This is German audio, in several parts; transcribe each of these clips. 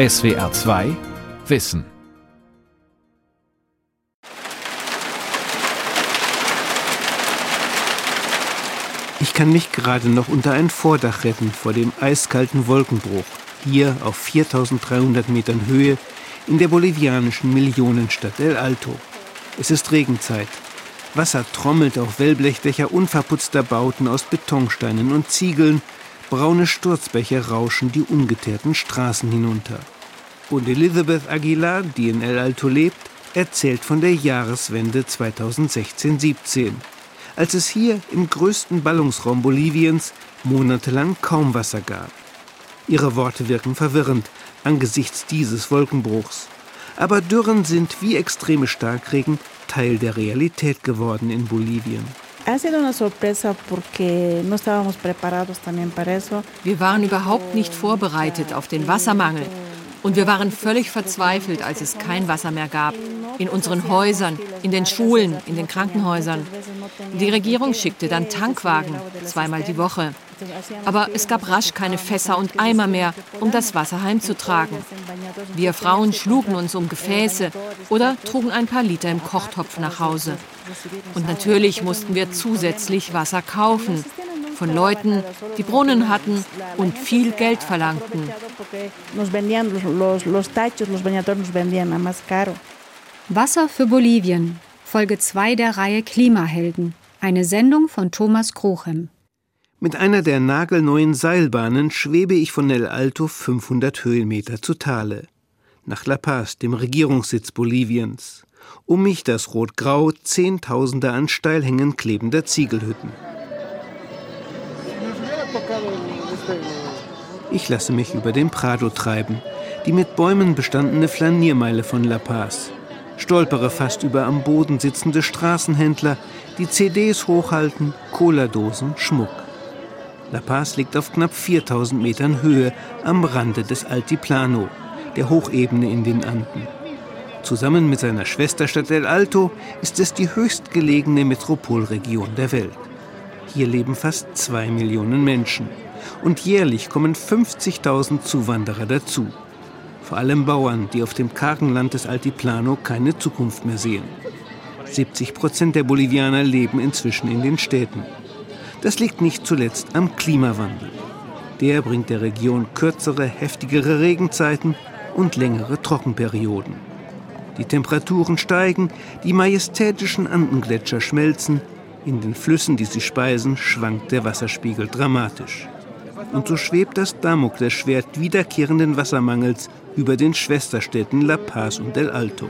SWR 2 Wissen. Ich kann mich gerade noch unter ein Vordach retten vor dem eiskalten Wolkenbruch, hier auf 4300 Metern Höhe in der bolivianischen Millionenstadt El Alto. Es ist Regenzeit. Wasser trommelt auf Wellblechdächer unverputzter Bauten aus Betonsteinen und Ziegeln, braune Sturzbäche rauschen die ungeteerten Straßen hinunter. Und Elizabeth Aguilar, die in El Alto lebt, erzählt von der Jahreswende 2016-17 als es hier im größten Ballungsraum Boliviens monatelang kaum Wasser gab. Ihre Worte wirken verwirrend angesichts dieses Wolkenbruchs. Aber Dürren sind wie extreme Starkregen Teil der Realität geworden in Bolivien. Wir waren überhaupt nicht vorbereitet auf den Wassermangel. Und wir waren völlig verzweifelt, als es kein Wasser mehr gab. In unseren Häusern, in den Schulen, in den Krankenhäusern. Die Regierung schickte dann Tankwagen, zweimal die Woche. Aber es gab rasch keine Fässer und Eimer mehr, um das Wasser heimzutragen. Wir Frauen schlugen uns um Gefäße oder trugen ein paar Liter im Kochtopf nach Hause. Und natürlich mussten wir zusätzlich Wasser kaufen von Leuten, die Brunnen hatten und viel Geld verlangten. Wasser für Bolivien, Folge 2 der Reihe Klimahelden, eine Sendung von Thomas Krochem. Mit einer der nagelneuen Seilbahnen schwebe ich von El Alto 500 Höhenmeter zu Tale, nach La Paz, dem Regierungssitz Boliviens. Um mich das Rot-Grau Zehntausende an Steilhängen klebender Ziegelhütten. Ich lasse mich über den Prado treiben, die mit Bäumen bestandene Flaniermeile von La Paz. Stolpere fast über am Boden sitzende Straßenhändler, die CDs hochhalten, Cola-Dosen, Schmuck. La Paz liegt auf knapp 4000 Metern Höhe am Rande des Altiplano, der Hochebene in den Anden. Zusammen mit seiner Schwesterstadt El Alto ist es die höchstgelegene Metropolregion der Welt. Hier leben fast zwei Millionen Menschen. Und jährlich kommen 50.000 Zuwanderer dazu. Vor allem Bauern, die auf dem kargen Land des Altiplano keine Zukunft mehr sehen. 70 Prozent der Bolivianer leben inzwischen in den Städten. Das liegt nicht zuletzt am Klimawandel. Der bringt der Region kürzere, heftigere Regenzeiten und längere Trockenperioden. Die Temperaturen steigen, die majestätischen Andengletscher schmelzen, in den Flüssen, die sie speisen, schwankt der Wasserspiegel dramatisch. Und so schwebt das Damoklesschwert wiederkehrenden Wassermangels über den Schwesterstädten La Paz und El Alto.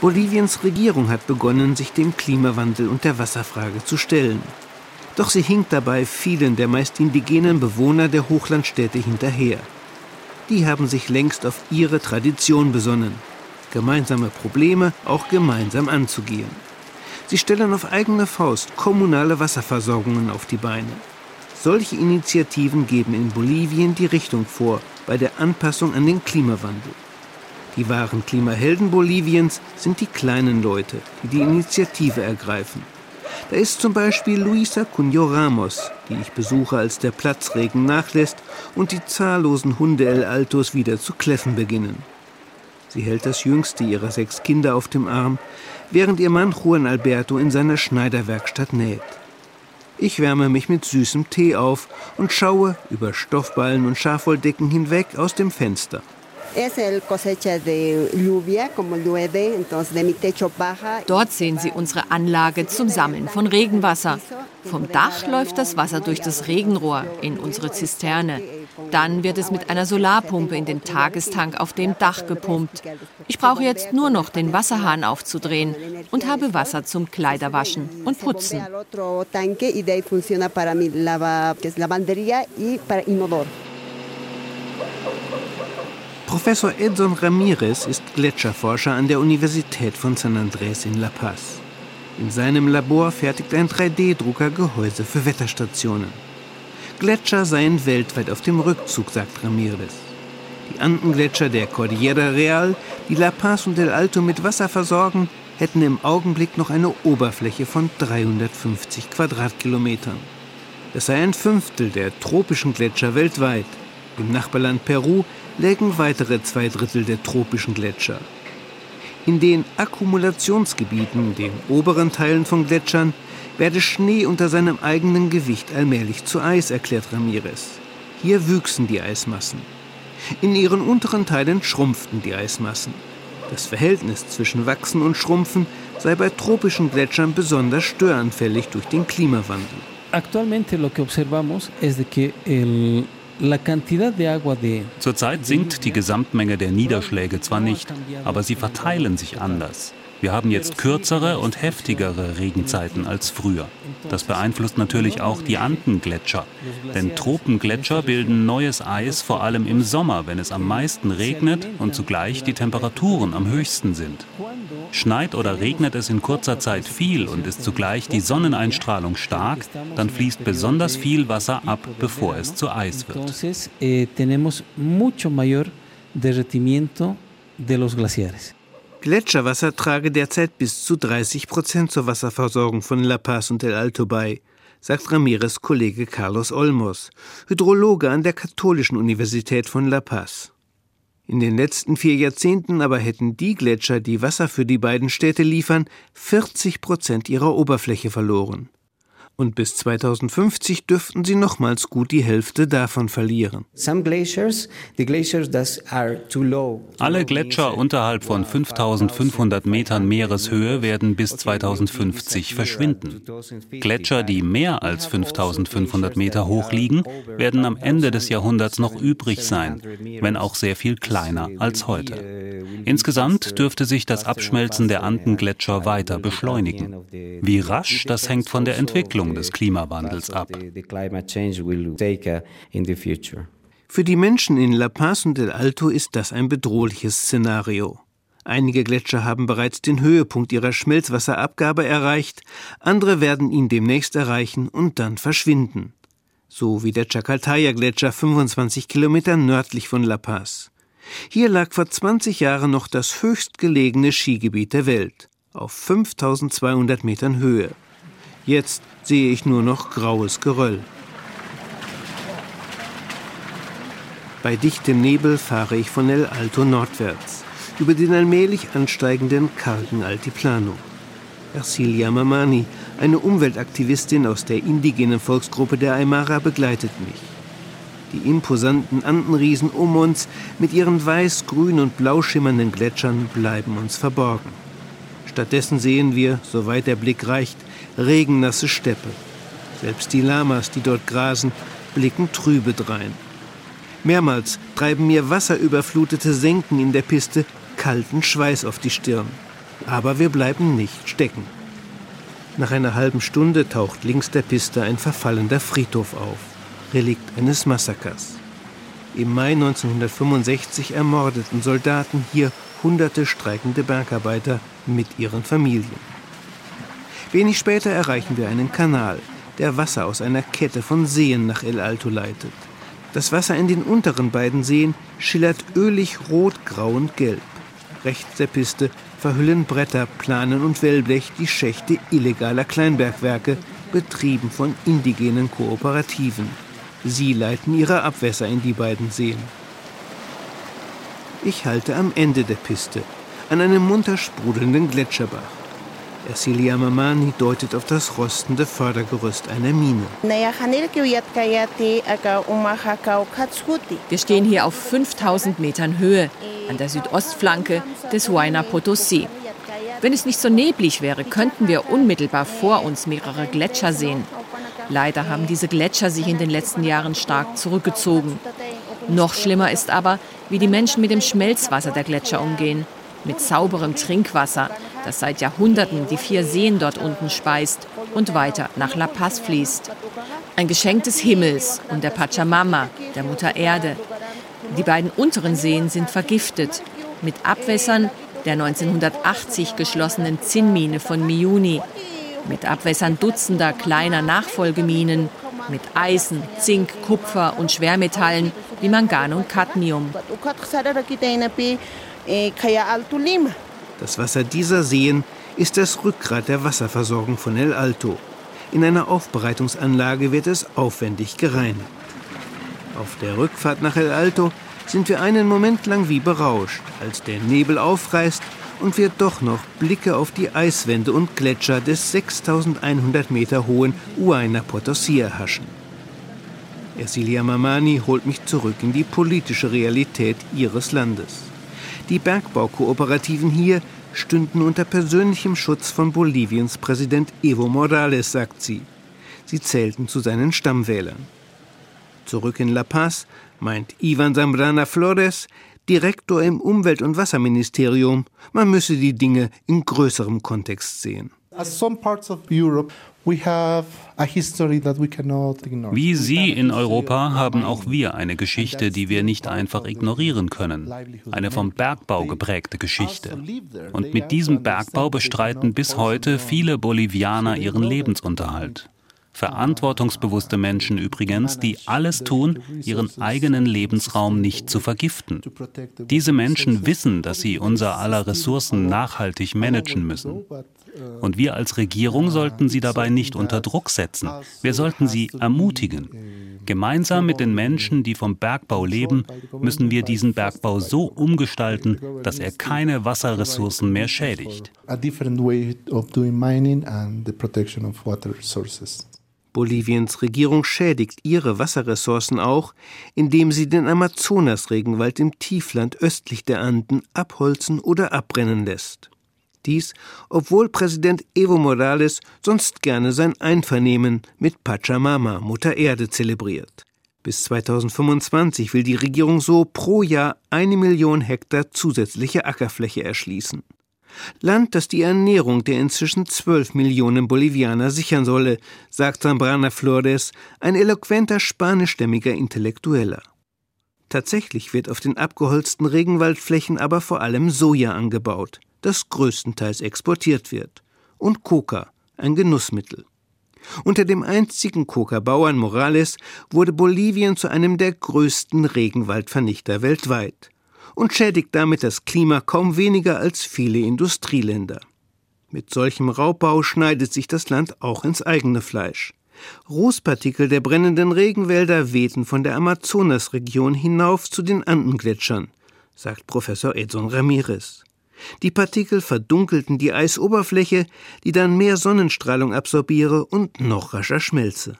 Boliviens Regierung hat begonnen, sich dem Klimawandel und der Wasserfrage zu stellen. Doch sie hinkt dabei vielen der meist indigenen Bewohner der Hochlandstädte hinterher. Die haben sich längst auf ihre Tradition besonnen, gemeinsame Probleme auch gemeinsam anzugehen. Sie stellen auf eigene Faust kommunale Wasserversorgungen auf die Beine. Solche Initiativen geben in Bolivien die Richtung vor bei der Anpassung an den Klimawandel. Die wahren Klimahelden Boliviens sind die kleinen Leute, die die Initiative ergreifen. Da ist zum Beispiel Luisa Cunho Ramos, die ich besuche, als der Platzregen nachlässt und die zahllosen Hunde El Altos wieder zu kläffen beginnen. Sie hält das jüngste ihrer sechs Kinder auf dem Arm, während ihr Mann Juan Alberto in seiner Schneiderwerkstatt näht. Ich wärme mich mit süßem Tee auf und schaue über Stoffballen und Schafwolldecken hinweg aus dem Fenster. Dort sehen Sie unsere Anlage zum Sammeln von Regenwasser. Vom Dach läuft das Wasser durch das Regenrohr in unsere Zisterne. Dann wird es mit einer Solarpumpe in den Tagestank auf dem Dach gepumpt. Ich brauche jetzt nur noch den Wasserhahn aufzudrehen und habe Wasser zum Kleiderwaschen und Putzen. Professor Edson Ramirez ist Gletscherforscher an der Universität von San Andrés in La Paz. In seinem Labor fertigt ein 3D-Drucker Gehäuse für Wetterstationen. Gletscher seien weltweit auf dem Rückzug, sagt Ramirez. Die Andengletscher der Cordillera Real, die La Paz und El Alto mit Wasser versorgen, hätten im Augenblick noch eine Oberfläche von 350 Quadratkilometern. Das sei ein Fünftel der tropischen Gletscher weltweit. Im Nachbarland Peru lägen weitere zwei Drittel der tropischen Gletscher. In den Akkumulationsgebieten, den oberen Teilen von Gletschern, werde Schnee unter seinem eigenen Gewicht allmählich zu Eis, erklärt Ramirez. Hier wüchsen die Eismassen. In ihren unteren Teilen schrumpften die Eismassen. Das Verhältnis zwischen Wachsen und Schrumpfen sei bei tropischen Gletschern besonders störanfällig durch den Klimawandel. Actualmente lo que observamos es de que el Zurzeit sinkt die Gesamtmenge der Niederschläge zwar nicht, aber sie verteilen sich anders. Wir haben jetzt kürzere und heftigere Regenzeiten als früher. Das beeinflusst natürlich auch die Andengletscher. Denn Tropengletscher bilden neues Eis vor allem im Sommer, wenn es am meisten regnet und zugleich die Temperaturen am höchsten sind. Schneit oder regnet es in kurzer Zeit viel und ist zugleich die Sonneneinstrahlung stark, dann fließt besonders viel Wasser ab, bevor es zu Eis wird. Eh. Gletscherwasser trage derzeit bis zu 30 Prozent zur Wasserversorgung von La Paz und El Alto bei, sagt Ramirez Kollege Carlos Olmos, Hydrologe an der Katholischen Universität von La Paz. In den letzten vier Jahrzehnten aber hätten die Gletscher, die Wasser für die beiden Städte liefern, 40 Prozent ihrer Oberfläche verloren und bis 2050 dürften sie nochmals gut die Hälfte davon verlieren. Alle Gletscher unterhalb von 5500 Metern Meereshöhe werden bis 2050 verschwinden. Gletscher, die mehr als 5500 Meter hoch liegen, werden am Ende des Jahrhunderts noch übrig sein, wenn auch sehr viel kleiner als heute. Insgesamt dürfte sich das Abschmelzen der Andengletscher weiter beschleunigen. Wie rasch, das hängt von der Entwicklung Wirkung des Klimawandels ab. Für die Menschen in La Paz und El Alto ist das ein bedrohliches Szenario. Einige Gletscher haben bereits den Höhepunkt ihrer Schmelzwasserabgabe erreicht, andere werden ihn demnächst erreichen und dann verschwinden. So wie der Chacaltaya-Gletscher 25 Kilometer nördlich von La Paz. Hier lag vor 20 Jahren noch das höchstgelegene Skigebiet der Welt, auf 5200 Metern Höhe. Jetzt sehe ich nur noch graues Geröll. Bei dichtem Nebel fahre ich von El Alto nordwärts, über den allmählich ansteigenden kargen Altiplano. Ercilia Mamani, eine Umweltaktivistin aus der indigenen Volksgruppe der Aymara, begleitet mich. Die imposanten Andenriesen um uns mit ihren weiß, grün und blau schimmernden Gletschern bleiben uns verborgen. Stattdessen sehen wir, soweit der Blick reicht, regennasse Steppe. Selbst die Lamas, die dort grasen, blicken trübe drein. Mehrmals treiben mir wasserüberflutete Senken in der Piste kalten Schweiß auf die Stirn. Aber wir bleiben nicht stecken. Nach einer halben Stunde taucht links der Piste ein verfallender Friedhof auf, Relikt eines Massakers. Im Mai 1965 ermordeten Soldaten hier hunderte streikende Bergarbeiter mit ihren Familien. Wenig später erreichen wir einen Kanal, der Wasser aus einer Kette von Seen nach El Alto leitet. Das Wasser in den unteren beiden Seen schillert ölig rot, grau und gelb. Rechts der Piste verhüllen Bretter, Planen und Wellblech die Schächte illegaler Kleinbergwerke, betrieben von indigenen Kooperativen. Sie leiten ihre Abwässer in die beiden Seen. Ich halte am Ende der Piste, an einem munter sprudelnden Gletscherbach. Ercilia Mamani deutet auf das rostende Fördergerüst einer Mine. Wir stehen hier auf 5000 Metern Höhe an der Südostflanke des Huayna Potosí. Wenn es nicht so neblig wäre, könnten wir unmittelbar vor uns mehrere Gletscher sehen. Leider haben diese Gletscher sich in den letzten Jahren stark zurückgezogen. Noch schlimmer ist aber, wie die Menschen mit dem Schmelzwasser der Gletscher umgehen. Mit sauberem Trinkwasser, das seit Jahrhunderten die vier Seen dort unten speist und weiter nach La Paz fließt. Ein Geschenk des Himmels und der Pachamama, der Mutter Erde. Die beiden unteren Seen sind vergiftet mit Abwässern der 1980 geschlossenen Zinnmine von Miuni, mit Abwässern dutzender kleiner Nachfolgeminen, mit Eisen, Zink, Kupfer und Schwermetallen wie Mangan und Cadmium. Das Wasser dieser Seen ist das Rückgrat der Wasserversorgung von El Alto. In einer Aufbereitungsanlage wird es aufwendig gereinigt. Auf der Rückfahrt nach El Alto sind wir einen Moment lang wie berauscht, als der Nebel aufreißt und wir doch noch Blicke auf die Eiswände und Gletscher des 6100 Meter hohen Huayna Potosí erhaschen. Ersilia Mamani holt mich zurück in die politische Realität ihres Landes. Die Bergbau-Kooperativen hier stünden unter persönlichem Schutz von Boliviens Präsident Evo Morales, sagt sie. Sie zählten zu seinen Stammwählern. Zurück in La Paz meint Ivan Zambrana Flores, Direktor im Umwelt- und Wasserministerium, man müsse die Dinge in größerem Kontext sehen. Wie Sie in Europa haben auch wir eine Geschichte, die wir nicht einfach ignorieren können. Eine vom Bergbau geprägte Geschichte. Und mit diesem Bergbau bestreiten bis heute viele Bolivianer ihren Lebensunterhalt. Verantwortungsbewusste Menschen übrigens, die alles tun, ihren eigenen Lebensraum nicht zu vergiften. Diese Menschen wissen, dass sie unser aller Ressourcen nachhaltig managen müssen. Und wir als Regierung sollten sie dabei nicht unter Druck setzen. Wir sollten sie ermutigen. Gemeinsam mit den Menschen, die vom Bergbau leben, müssen wir diesen Bergbau so umgestalten, dass er keine Wasserressourcen mehr schädigt. Boliviens Regierung schädigt ihre Wasserressourcen auch, indem sie den Amazonasregenwald im Tiefland östlich der Anden abholzen oder abbrennen lässt. Dies, obwohl Präsident Evo Morales sonst gerne sein Einvernehmen mit Pachamama, Mutter Erde, zelebriert. Bis 2025 will die Regierung so pro Jahr eine Million Hektar zusätzliche Ackerfläche erschließen. Land, das die Ernährung der inzwischen zwölf Millionen Bolivianer sichern solle, sagt Zambrana Flores, ein eloquenter spanischstämmiger Intellektueller. Tatsächlich wird auf den abgeholzten Regenwaldflächen aber vor allem Soja angebaut, das größtenteils exportiert wird, und Coca, ein Genussmittel. Unter dem einzigen Coca-Bauern Morales wurde Bolivien zu einem der größten Regenwaldvernichter weltweit und schädigt damit das Klima kaum weniger als viele Industrieländer. Mit solchem Raubbau schneidet sich das Land auch ins eigene Fleisch. Rußpartikel der brennenden Regenwälder wehten von der Amazonasregion hinauf zu den Andengletschern, sagt Professor Edson Ramirez. Die Partikel verdunkelten die Eisoberfläche, die dann mehr Sonnenstrahlung absorbiere und noch rascher schmelze.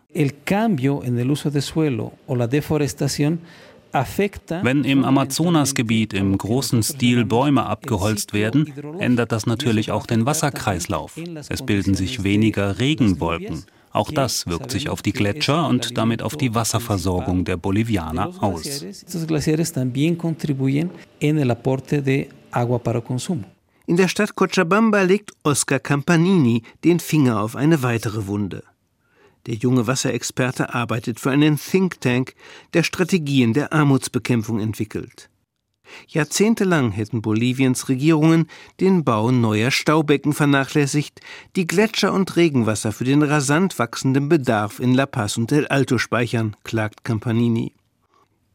Wenn im Amazonasgebiet im großen Stil Bäume abgeholzt werden, ändert das natürlich auch den Wasserkreislauf. Es bilden sich weniger Regenwolken. Auch das wirkt sich auf die Gletscher und damit auf die Wasserversorgung der Bolivianer aus. In der Stadt Cochabamba legt Oscar Campanini den Finger auf eine weitere Wunde. Der junge Wasserexperte arbeitet für einen Think Tank, der Strategien der Armutsbekämpfung entwickelt. Jahrzehntelang hätten Boliviens Regierungen den Bau neuer Staubecken vernachlässigt, die Gletscher und Regenwasser für den rasant wachsenden Bedarf in La Paz und El Alto speichern, klagt Campanini.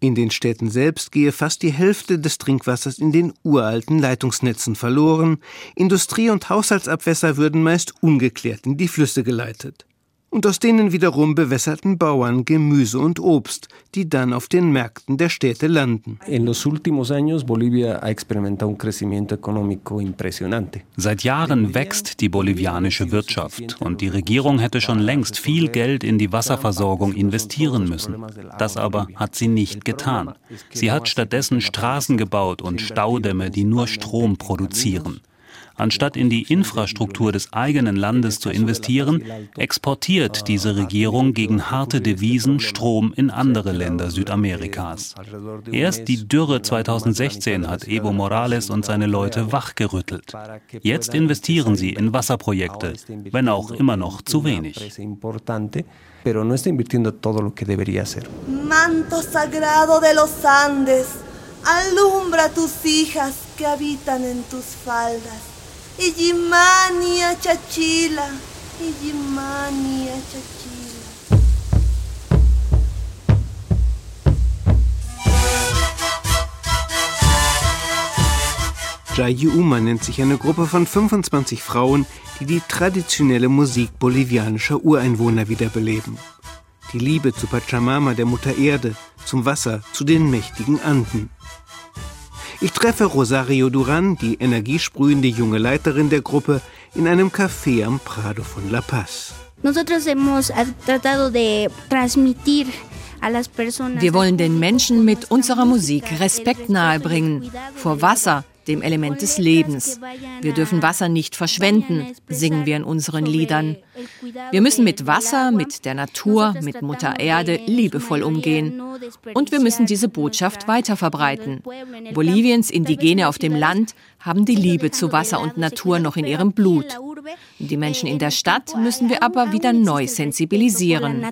In den Städten selbst gehe fast die Hälfte des Trinkwassers in den uralten Leitungsnetzen verloren, Industrie- und Haushaltsabwässer würden meist ungeklärt in die Flüsse geleitet und aus denen wiederum bewässerten Bauern Gemüse und Obst, die dann auf den Märkten der Städte landen. Seit Jahren wächst die bolivianische Wirtschaft und die Regierung hätte schon längst viel Geld in die Wasserversorgung investieren müssen. Das aber hat sie nicht getan. Sie hat stattdessen Straßen gebaut und Staudämme, die nur Strom produzieren. Anstatt in die Infrastruktur des eigenen Landes zu investieren, exportiert diese Regierung gegen harte Devisen Strom in andere Länder Südamerikas. Erst die Dürre 2016 hat Evo Morales und seine Leute wachgerüttelt. Jetzt investieren sie in Wasserprojekte, wenn auch immer noch zu wenig. Manto sagrado de los Andes, alumbra tus hijas que habitan en tus faldas. Ijimania Chachila, Ijimania Chachila. Jayuma nennt sich eine Gruppe von 25 Frauen, die die traditionelle Musik bolivianischer Ureinwohner wiederbeleben. Die Liebe zu Pachamama, der Mutter Erde, zum Wasser, zu den mächtigen Anden. Ich treffe Rosario Duran, die energiesprühende junge Leiterin der Gruppe, in einem Café am Prado von La Paz. Transmitir wir wollen den Menschen mit unserer Musik Respekt nahebringen vor Wasser, dem Element des Lebens. Wir dürfen Wasser nicht verschwenden, singen wir in unseren Liedern. Wir müssen mit Wasser, mit der Natur, mit Mutter Erde liebevoll umgehen. Und wir müssen diese Botschaft weiterverbreiten. Boliviens Indigene auf dem Land haben die Liebe zu Wasser und Natur noch in ihrem Blut. Die Menschen in der Stadt müssen wir aber wieder neu sensibilisieren.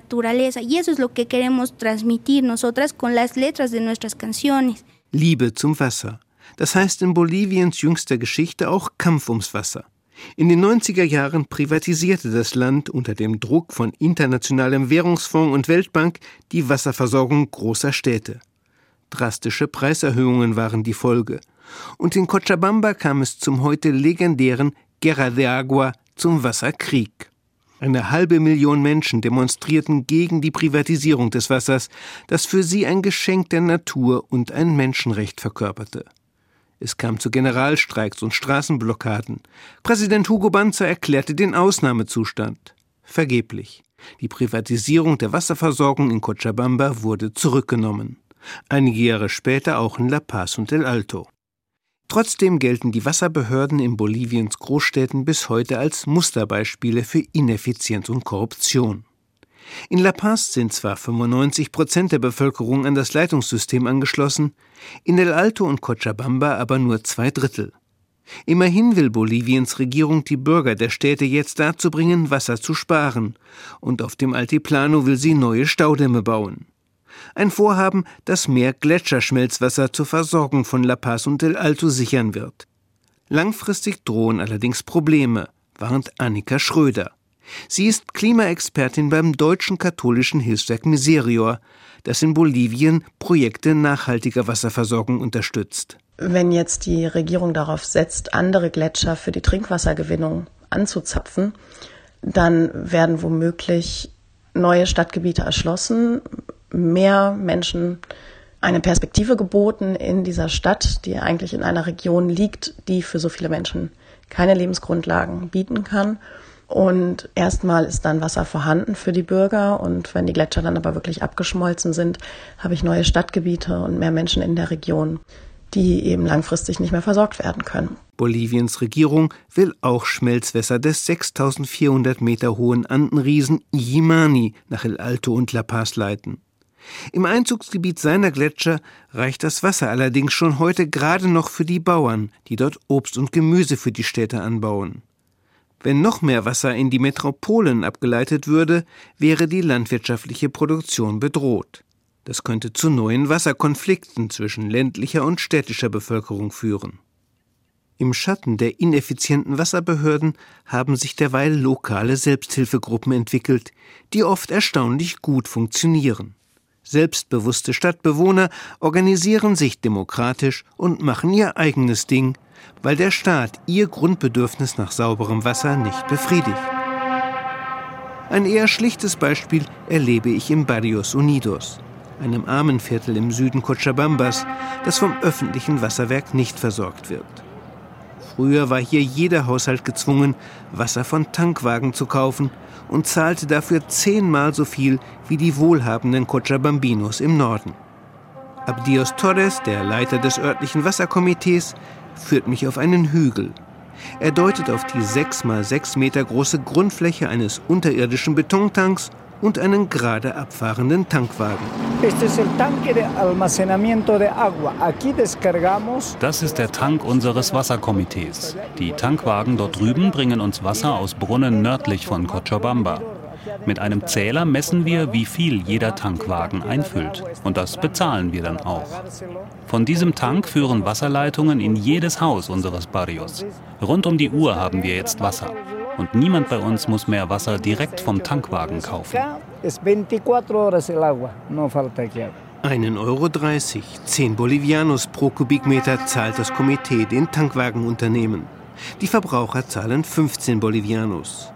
Liebe zum Wasser. Das heißt in Boliviens jüngster Geschichte auch Kampf ums Wasser. In den 90er Jahren privatisierte das Land unter dem Druck von Internationalem Währungsfonds und Weltbank die Wasserversorgung großer Städte. Drastische Preiserhöhungen waren die Folge. Und in Cochabamba kam es zum heute legendären Guerra de Agua, zum Wasserkrieg. Eine halbe Million Menschen demonstrierten gegen die Privatisierung des Wassers, das für sie ein Geschenk der Natur und ein Menschenrecht verkörperte. Es kam zu Generalstreiks und Straßenblockaden. Präsident Hugo Banzer erklärte den Ausnahmezustand. Vergeblich. Die Privatisierung der Wasserversorgung in Cochabamba wurde zurückgenommen. Einige Jahre später auch in La Paz und El Alto. Trotzdem gelten die Wasserbehörden in Boliviens Großstädten bis heute als Musterbeispiele für Ineffizienz und Korruption. In La Paz sind zwar 95 Prozent der Bevölkerung an das Leitungssystem angeschlossen, in El Alto und Cochabamba aber nur zwei Drittel. Immerhin will Boliviens Regierung die Bürger der Städte jetzt dazu bringen, Wasser zu sparen, und auf dem Altiplano will sie neue Staudämme bauen. Ein Vorhaben, das mehr Gletscherschmelzwasser zur Versorgung von La Paz und El Alto sichern wird. Langfristig drohen allerdings Probleme, warnt Annika Schröder. Sie ist Klimaexpertin beim deutschen katholischen Hilfswerk Miserior, das in Bolivien Projekte nachhaltiger Wasserversorgung unterstützt. Wenn jetzt die Regierung darauf setzt, andere Gletscher für die Trinkwassergewinnung anzuzapfen, dann werden womöglich neue Stadtgebiete erschlossen, mehr Menschen eine Perspektive geboten in dieser Stadt, die eigentlich in einer Region liegt, die für so viele Menschen keine Lebensgrundlagen bieten kann. Und erstmal ist dann Wasser vorhanden für die Bürger. Und wenn die Gletscher dann aber wirklich abgeschmolzen sind, habe ich neue Stadtgebiete und mehr Menschen in der Region, die eben langfristig nicht mehr versorgt werden können. Boliviens Regierung will auch Schmelzwässer des 6400 Meter hohen Andenriesen Yimani nach El Alto und La Paz leiten. Im Einzugsgebiet seiner Gletscher reicht das Wasser allerdings schon heute gerade noch für die Bauern, die dort Obst und Gemüse für die Städte anbauen. Wenn noch mehr Wasser in die Metropolen abgeleitet würde, wäre die landwirtschaftliche Produktion bedroht. Das könnte zu neuen Wasserkonflikten zwischen ländlicher und städtischer Bevölkerung führen. Im Schatten der ineffizienten Wasserbehörden haben sich derweil lokale Selbsthilfegruppen entwickelt, die oft erstaunlich gut funktionieren. Selbstbewusste Stadtbewohner organisieren sich demokratisch und machen ihr eigenes Ding, weil der Staat ihr Grundbedürfnis nach sauberem Wasser nicht befriedigt. Ein eher schlichtes Beispiel erlebe ich im Barrios Unidos, einem Armenviertel im Süden Cochabambas, das vom öffentlichen Wasserwerk nicht versorgt wird. Früher war hier jeder Haushalt gezwungen, Wasser von Tankwagen zu kaufen und zahlte dafür zehnmal so viel wie die wohlhabenden Cochabambinos im Norden. Abdios Torres, der Leiter des örtlichen Wasserkomitees, führt mich auf einen Hügel. Er deutet auf die sechs mal sechs Meter große Grundfläche eines unterirdischen Betontanks und einen gerade abfahrenden Tankwagen. Das ist der Tank unseres Wasserkomitees. Die Tankwagen dort drüben bringen uns Wasser aus Brunnen nördlich von Cochabamba. Mit einem Zähler messen wir, wie viel jeder Tankwagen einfüllt. Und das bezahlen wir dann auch. Von diesem Tank führen Wasserleitungen in jedes Haus unseres Barrios. Rund um die Uhr haben wir jetzt Wasser. Und niemand bei uns muss mehr Wasser direkt vom Tankwagen kaufen. Einen Euro 30, 10 Bolivianos pro Kubikmeter zahlt das Komitee den Tankwagenunternehmen. Die Verbraucher zahlen 15 Bolivianos.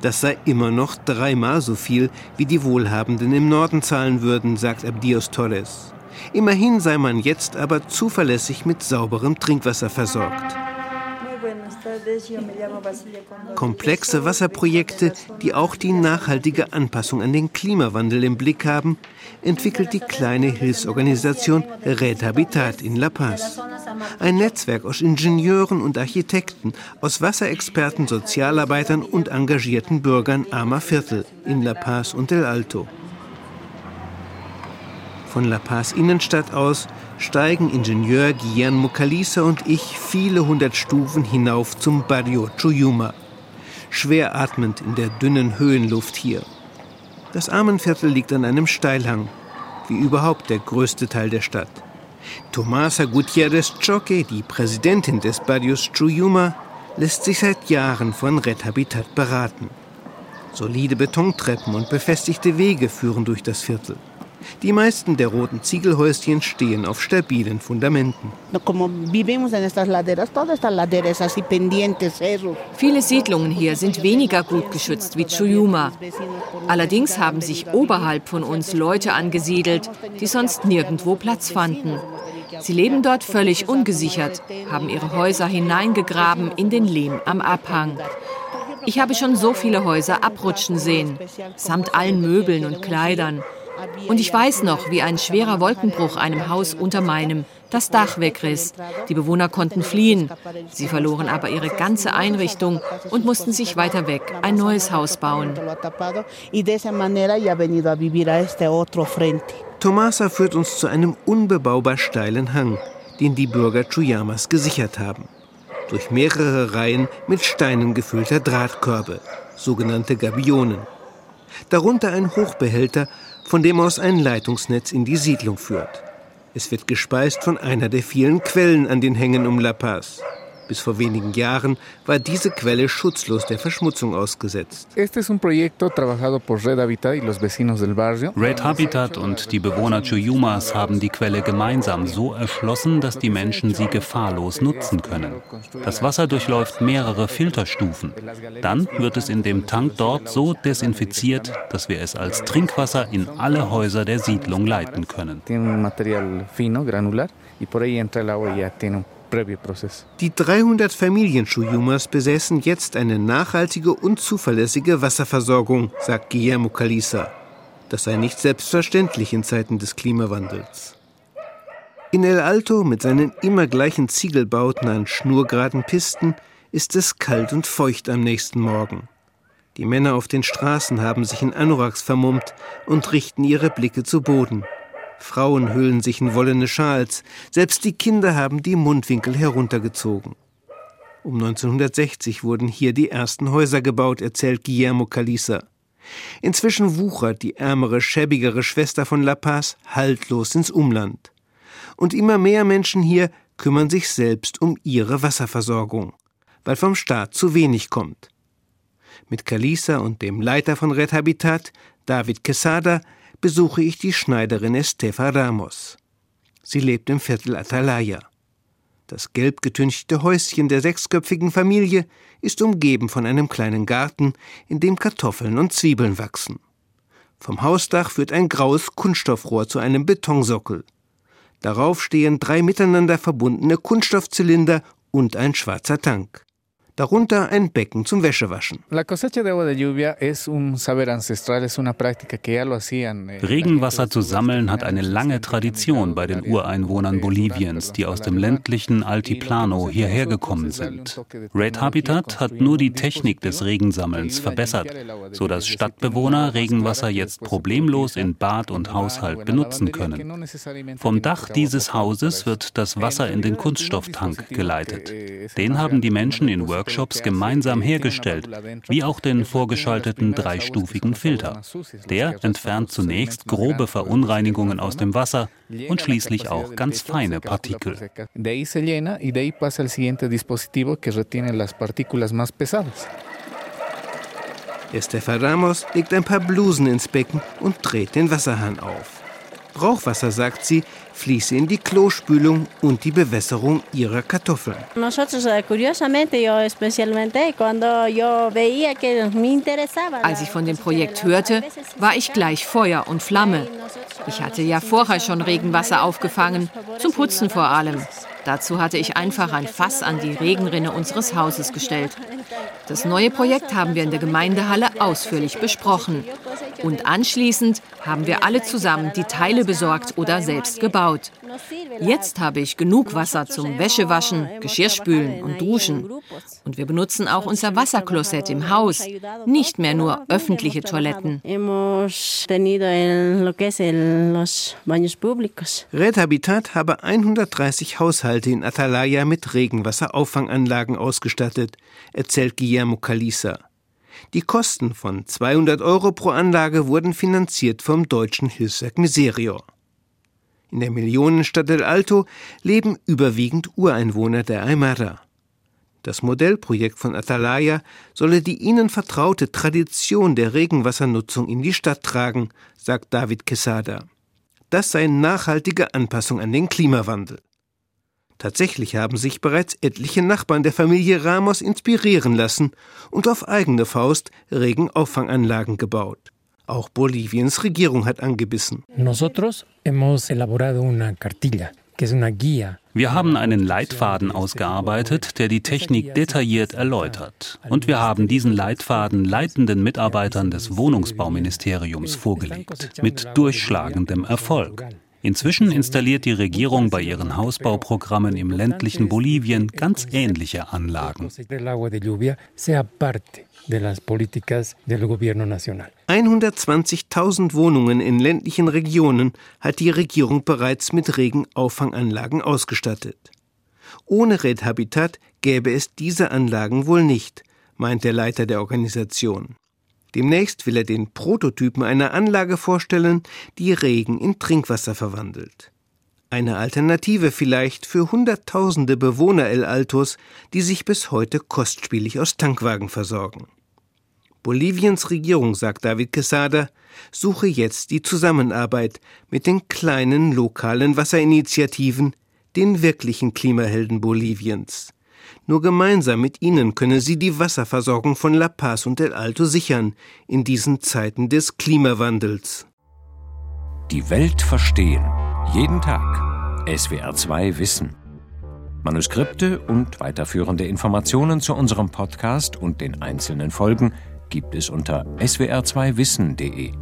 Das sei immer noch dreimal so viel, wie die Wohlhabenden im Norden zahlen würden, sagt Abdios Torres. Immerhin sei man jetzt aber zuverlässig mit sauberem Trinkwasser versorgt. Komplexe Wasserprojekte, die auch die nachhaltige Anpassung an den Klimawandel im Blick haben, entwickelt die kleine Hilfsorganisation Red Habitat in La Paz. Ein Netzwerk aus Ingenieuren und Architekten, aus Wasserexperten, Sozialarbeitern und engagierten Bürgern armer Viertel in La Paz und El Alto. Von La Paz Innenstadt aus steigen Ingenieur Guillermo Caliza und ich viele hundert Stufen hinauf zum Barrio Chuyuma. Schwer atmend in der dünnen Höhenluft hier. Das Armenviertel liegt an einem Steilhang, wie überhaupt der größte Teil der Stadt. Tomasa Gutierrez Choque, die Präsidentin des Barrios Chuyuma, lässt sich seit Jahren von Red Habitat beraten. Solide Betontreppen und befestigte Wege führen durch das Viertel. Die meisten der roten Ziegelhäuschen stehen auf stabilen Fundamenten. Viele Siedlungen hier sind weniger gut geschützt wie Chuyuma. Allerdings haben sich oberhalb von uns Leute angesiedelt, die sonst nirgendwo Platz fanden. Sie leben dort völlig ungesichert, haben ihre Häuser hineingegraben in den Lehm am Abhang. Ich habe schon so viele Häuser abrutschen sehen, samt allen Möbeln und Kleidern. Und ich weiß noch, wie ein schwerer Wolkenbruch einem Haus unter meinem das Dach wegriss. Die Bewohner konnten fliehen. Sie verloren aber ihre ganze Einrichtung und mussten sich weiter weg ein neues Haus bauen. Tomasa führt uns zu einem unbebaubar steilen Hang, den die Bürger Chuyamas gesichert haben. Durch mehrere Reihen mit Steinen gefüllter Drahtkörbe, sogenannte Gabionen. Darunter ein Hochbehälter, von dem aus ein Leitungsnetz in die Siedlung führt. Es wird gespeist von einer der vielen Quellen an den Hängen um La Paz. Bis vor wenigen Jahren war diese Quelle schutzlos der Verschmutzung ausgesetzt. Red Habitat und die Bewohner Chuyumas haben die Quelle gemeinsam so erschlossen, dass die Menschen sie gefahrlos nutzen können. Das Wasser durchläuft mehrere Filterstufen. Dann wird es in dem Tank dort so desinfiziert, dass wir es als Trinkwasser in alle Häuser der Siedlung leiten können. Die 300 Familien Chuyumas besäßen jetzt eine nachhaltige und zuverlässige Wasserversorgung, sagt Guillermo Caliza. Das sei nicht selbstverständlich in Zeiten des Klimawandels. In El Alto mit seinen immer gleichen Ziegelbauten an schnurgeraden Pisten ist es kalt und feucht am nächsten Morgen. Die Männer auf den Straßen haben sich in Anoraks vermummt und richten ihre Blicke zu Boden. Frauen hüllen sich in wollene Schals, selbst die Kinder haben die Mundwinkel heruntergezogen. Um 1960 wurden hier die ersten Häuser gebaut, erzählt Guillermo Caliza. Inzwischen wuchert die ärmere, schäbigere Schwester von La Paz haltlos ins Umland. Und immer mehr Menschen hier kümmern sich selbst um ihre Wasserversorgung, weil vom Staat zu wenig kommt. Mit Caliza und dem Leiter von Red Habitat, David Quesada, besuche ich die Schneiderin Estefa Ramos. Sie lebt im Viertel Atalaya. Das gelb getünchte Häuschen der sechsköpfigen Familie ist umgeben von einem kleinen Garten, in dem Kartoffeln und Zwiebeln wachsen. Vom Hausdach führt ein graues Kunststoffrohr zu einem Betonsockel. Darauf stehen drei miteinander verbundene Kunststoffzylinder und ein schwarzer Tank darunter ein Becken zum Wäschewaschen. Eh, Regenwasser zu sammeln hat eine lange Tradition bei den Ureinwohnern Boliviens, die aus dem ländlichen Altiplano hierher gekommen sind. Red Habitat hat nur die Technik des Regensammelns verbessert, sodass Stadtbewohner Regenwasser jetzt problemlos in Bad und Haushalt benutzen können. Vom Dach dieses Hauses wird das Wasser in den Kunststofftank geleitet. Den haben die Menschen in Workshops Workshops gemeinsam hergestellt, wie auch den vorgeschalteten dreistufigen Filter. Der entfernt zunächst grobe Verunreinigungen aus dem Wasser und schließlich auch ganz feine Partikel. Estefa Ramos legt ein paar Blusen ins Becken und dreht den Wasserhahn auf. Brauchwasser, sagt sie, fließe in die Klospülung und die Bewässerung ihrer Kartoffeln. Eh, Als ich von dem Projekt hörte, war ich gleich Feuer und Flamme. Ich hatte ja vorher schon Regenwasser aufgefangen, zum Putzen vor allem. Dazu hatte ich einfach ein Fass an die Regenrinne unseres Hauses gestellt. Das neue Projekt haben wir in der Gemeindehalle ausführlich besprochen. Und anschließend haben wir alle zusammen die Teile besorgt oder selbst gebaut. Jetzt habe ich genug Wasser zum Wäschewaschen, Geschirrspülen und Duschen. Und wir benutzen auch unser Wasserklosett im Haus, nicht mehr nur öffentliche Toiletten. Red Habitat habe 130 Haushalte in Atalaya mit Regenwasseraufanganlagen ausgestattet, erzählt Guillermo Calisa. Die Kosten von 200 Euro pro Anlage wurden finanziert vom deutschen Hilfswerk Miserior. In der Millionenstadt El Alto leben überwiegend Ureinwohner der Aymara. Das Modellprojekt von Atalaya solle die ihnen vertraute Tradition der Regenwassernutzung in die Stadt tragen, sagt David Quesada. Das sei nachhaltige Anpassung an den Klimawandel. Tatsächlich haben sich bereits etliche Nachbarn der Familie Ramos inspirieren lassen und auf eigene Faust Regenauffanganlagen gebaut. Auch Boliviens Regierung hat angebissen. Wir haben einen Leitfaden ausgearbeitet, der die Technik detailliert erläutert. Und wir haben diesen Leitfaden leitenden Mitarbeitern des Wohnungsbauministeriums vorgelegt, mit durchschlagendem Erfolg. Inzwischen installiert die Regierung bei ihren Hausbauprogrammen im ländlichen Bolivien ganz ähnliche Anlagen. 120.000 Wohnungen in ländlichen Regionen hat die Regierung bereits mit Regenauffanganlagen ausgestattet. Ohne Red Habitat gäbe es diese Anlagen wohl nicht, meint der Leiter der Organisation. Demnächst will er den Prototypen einer Anlage vorstellen, die Regen in Trinkwasser verwandelt. Eine Alternative vielleicht für Hunderttausende Bewohner El Altos, die sich bis heute kostspielig aus Tankwagen versorgen. Boliviens Regierung, sagt David Quesada, suche jetzt die Zusammenarbeit mit den kleinen lokalen Wasserinitiativen, den wirklichen Klimahelden Boliviens. Nur gemeinsam mit ihnen könne sie die Wasserversorgung von La Paz und El Alto sichern in diesen Zeiten des Klimawandels. Die Welt verstehen. Jeden Tag. SWR2 Wissen. Manuskripte und weiterführende Informationen zu unserem Podcast und den einzelnen Folgen gibt es unter swr2wissen.de.